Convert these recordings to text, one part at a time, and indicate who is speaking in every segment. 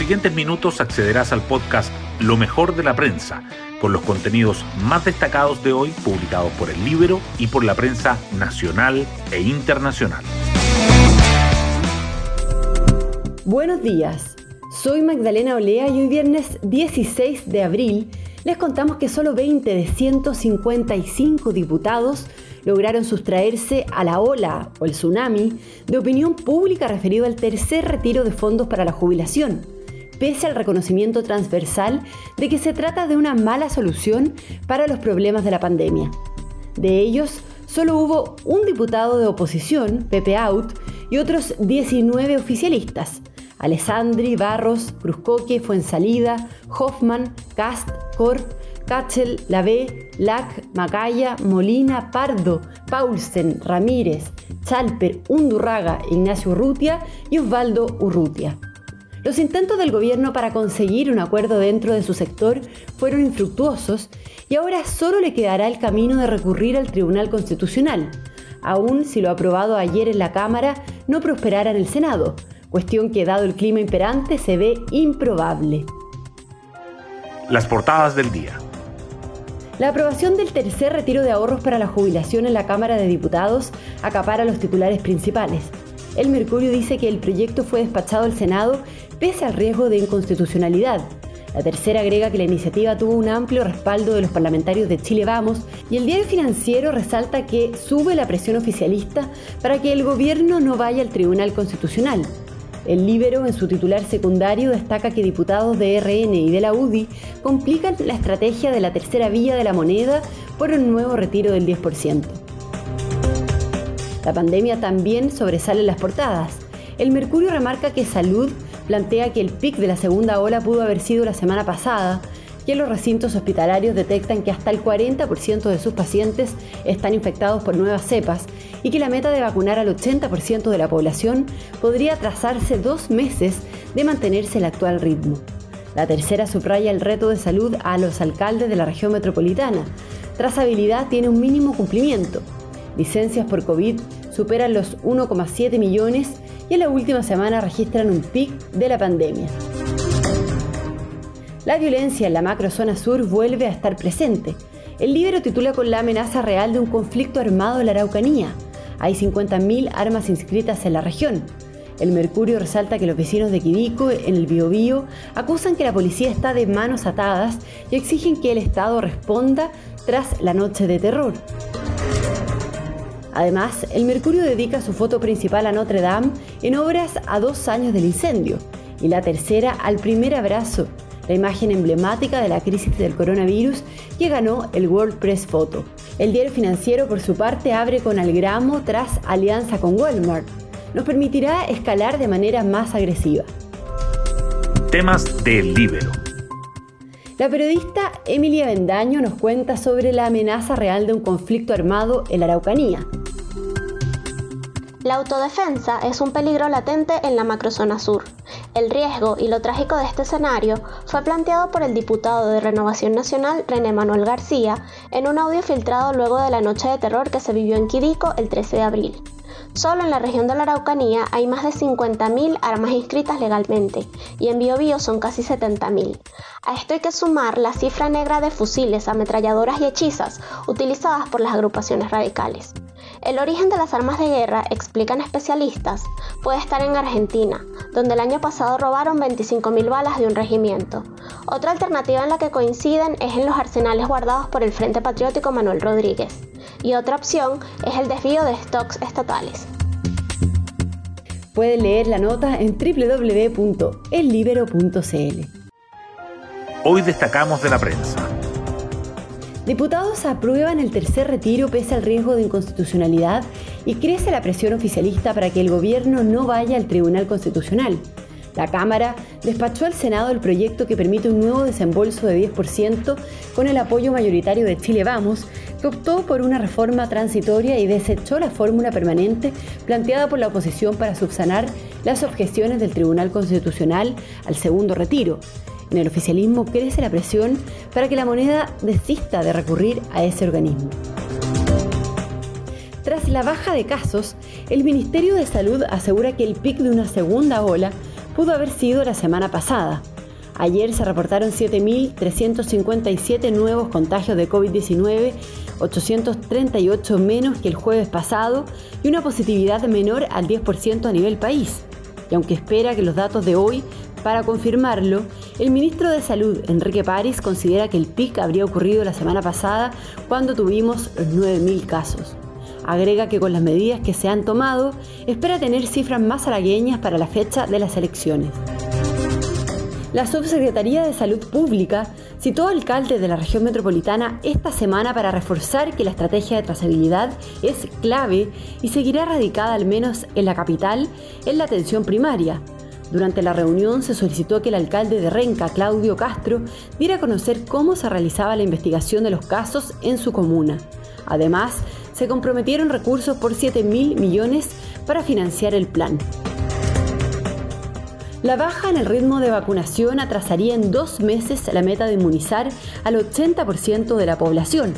Speaker 1: siguientes minutos accederás al podcast Lo mejor de la prensa, con los contenidos más destacados de hoy publicados por el Libro y por la prensa nacional e internacional.
Speaker 2: Buenos días, soy Magdalena Olea y hoy viernes 16 de abril les contamos que solo 20 de 155 diputados lograron sustraerse a la ola o el tsunami de opinión pública referido al tercer retiro de fondos para la jubilación, pese al reconocimiento transversal de que se trata de una mala solución para los problemas de la pandemia. De ellos, solo hubo un diputado de oposición, Pepe Out, y otros 19 oficialistas, Alessandri, Barros, Cruzcoque, Fuensalida, Hoffman, Cast, Corp, Kachel, Lavé, Lac, Macaya, Molina, Pardo, Paulsen, Ramírez, Chalper, Undurraga, Ignacio Urrutia y Osvaldo Urrutia. Los intentos del gobierno para conseguir un acuerdo dentro de su sector fueron infructuosos y ahora solo le quedará el camino de recurrir al Tribunal Constitucional, aun si lo aprobado ayer en la Cámara no prosperara en el Senado, cuestión que dado el clima imperante se ve improbable.
Speaker 1: Las portadas del día.
Speaker 2: La aprobación del tercer retiro de ahorros para la jubilación en la Cámara de Diputados acapara los titulares principales. El Mercurio dice que el proyecto fue despachado al Senado pese al riesgo de inconstitucionalidad. La tercera agrega que la iniciativa tuvo un amplio respaldo de los parlamentarios de Chile Vamos y el diario financiero resalta que sube la presión oficialista para que el gobierno no vaya al Tribunal Constitucional. El Libero, en su titular secundario, destaca que diputados de RN y de la UDI complican la estrategia de la tercera vía de la moneda por un nuevo retiro del 10%. La pandemia también sobresale en las portadas. El Mercurio remarca que Salud plantea que el pic de la segunda ola pudo haber sido la semana pasada, que los recintos hospitalarios detectan que hasta el 40% de sus pacientes están infectados por nuevas cepas y que la meta de vacunar al 80% de la población podría trazarse dos meses de mantenerse el actual ritmo. La tercera subraya el reto de salud a los alcaldes de la región metropolitana. Trazabilidad tiene un mínimo cumplimiento. Licencias por COVID superan los 1,7 millones y en la última semana registran un pic de la pandemia. La violencia en la macrozona sur vuelve a estar presente. El libro titula con la amenaza real de un conflicto armado en la Araucanía. Hay 50.000 armas inscritas en la región. El Mercurio resalta que los vecinos de Quidico, en el Biobío, acusan que la policía está de manos atadas y exigen que el Estado responda tras la noche de terror. Además, el Mercurio dedica su foto principal a Notre Dame en obras a dos años del incendio y la tercera al primer abrazo la imagen emblemática de la crisis del coronavirus que ganó el World Press Photo. El diario financiero, por su parte, abre con Algramo tras alianza con Walmart. Nos permitirá escalar de manera más agresiva.
Speaker 1: Temas del libro.
Speaker 2: La periodista Emilia Bendaño nos cuenta sobre la amenaza real de un conflicto armado en la Araucanía.
Speaker 3: La autodefensa es un peligro latente en la macrozona sur. El riesgo y lo trágico de este escenario fue planteado por el diputado de Renovación Nacional René Manuel García en un audio filtrado luego de la noche de terror que se vivió en Quidico el 13 de abril. Solo en la región de la Araucanía hay más de 50.000 armas inscritas legalmente y en Biobío son casi 70.000. A esto hay que sumar la cifra negra de fusiles, ametralladoras y hechizas utilizadas por las agrupaciones radicales. El origen de las armas de guerra, explican especialistas, puede estar en Argentina, donde el año pasado robaron 25.000 balas de un regimiento. Otra alternativa en la que coinciden es en los arsenales guardados por el Frente Patriótico Manuel Rodríguez. Y otra opción es el desvío de stocks estatales.
Speaker 2: Pueden leer la nota en www.ellibero.cl.
Speaker 1: Hoy destacamos de la prensa.
Speaker 2: Diputados aprueban el tercer retiro pese al riesgo de inconstitucionalidad y crece la presión oficialista para que el gobierno no vaya al Tribunal Constitucional. La Cámara despachó al Senado el proyecto que permite un nuevo desembolso de 10% con el apoyo mayoritario de Chile Vamos, que optó por una reforma transitoria y desechó la fórmula permanente planteada por la oposición para subsanar las objeciones del Tribunal Constitucional al segundo retiro. En el oficialismo crece la presión para que la moneda desista de recurrir a ese organismo. Tras la baja de casos, el Ministerio de Salud asegura que el pic de una segunda ola pudo haber sido la semana pasada. Ayer se reportaron 7.357 nuevos contagios de COVID-19, 838 menos que el jueves pasado y una positividad menor al 10% a nivel país. Y aunque espera que los datos de hoy para confirmarlo, el ministro de Salud, Enrique París, considera que el pic habría ocurrido la semana pasada cuando tuvimos los 9.000 casos. Agrega que con las medidas que se han tomado, espera tener cifras más halagueñas para la fecha de las elecciones. La Subsecretaría de Salud Pública citó a alcaldes de la región metropolitana esta semana para reforzar que la estrategia de trazabilidad es clave y seguirá radicada al menos en la capital en la atención primaria. Durante la reunión se solicitó que el alcalde de Renca, Claudio Castro, diera a conocer cómo se realizaba la investigación de los casos en su comuna. Además, se comprometieron recursos por 7 mil millones para financiar el plan. La baja en el ritmo de vacunación atrasaría en dos meses la meta de inmunizar al 80% de la población.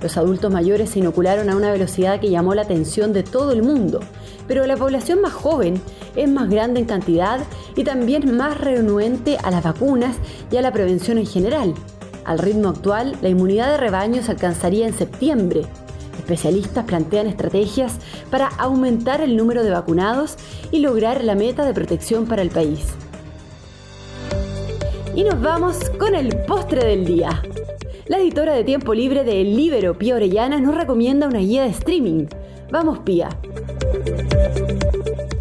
Speaker 2: Los adultos mayores se inocularon a una velocidad que llamó la atención de todo el mundo, pero la población más joven es más grande en cantidad y también más renuente a las vacunas y a la prevención en general. Al ritmo actual, la inmunidad de rebaño se alcanzaría en septiembre, Especialistas plantean estrategias para aumentar el número de vacunados y lograr la meta de protección para el país. Y nos vamos con el postre del día. La editora de tiempo libre de El Libero, Pía Orellana, nos recomienda una guía de streaming. Vamos, Pía.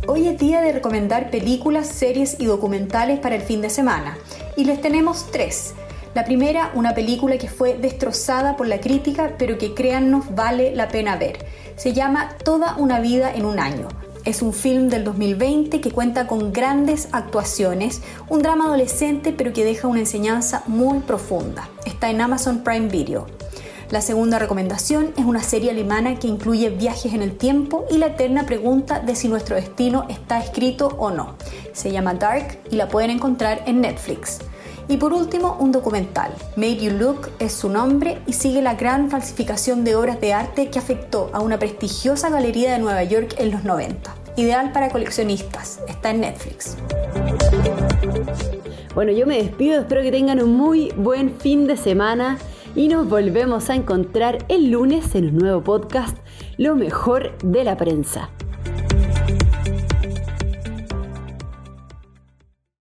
Speaker 4: Hoy es día de recomendar películas, series y documentales para el fin de semana. Y les tenemos tres la primera, una película que fue destrozada por la crítica, pero que créannos vale la pena ver. Se llama Toda una vida en un año. Es un film del 2020 que cuenta con grandes actuaciones, un drama adolescente pero que deja una enseñanza muy profunda. Está en Amazon Prime Video. La segunda recomendación es una serie alemana que incluye viajes en el tiempo y la eterna pregunta de si nuestro destino está escrito o no. Se llama Dark y la pueden encontrar en Netflix. Y por último, un documental. Made You Look es su nombre y sigue la gran falsificación de obras de arte que afectó a una prestigiosa galería de Nueva York en los 90. Ideal para coleccionistas. Está en Netflix.
Speaker 2: Bueno, yo me despido, espero que tengan un muy buen fin de semana y nos volvemos a encontrar el lunes en un nuevo podcast, Lo mejor de la prensa.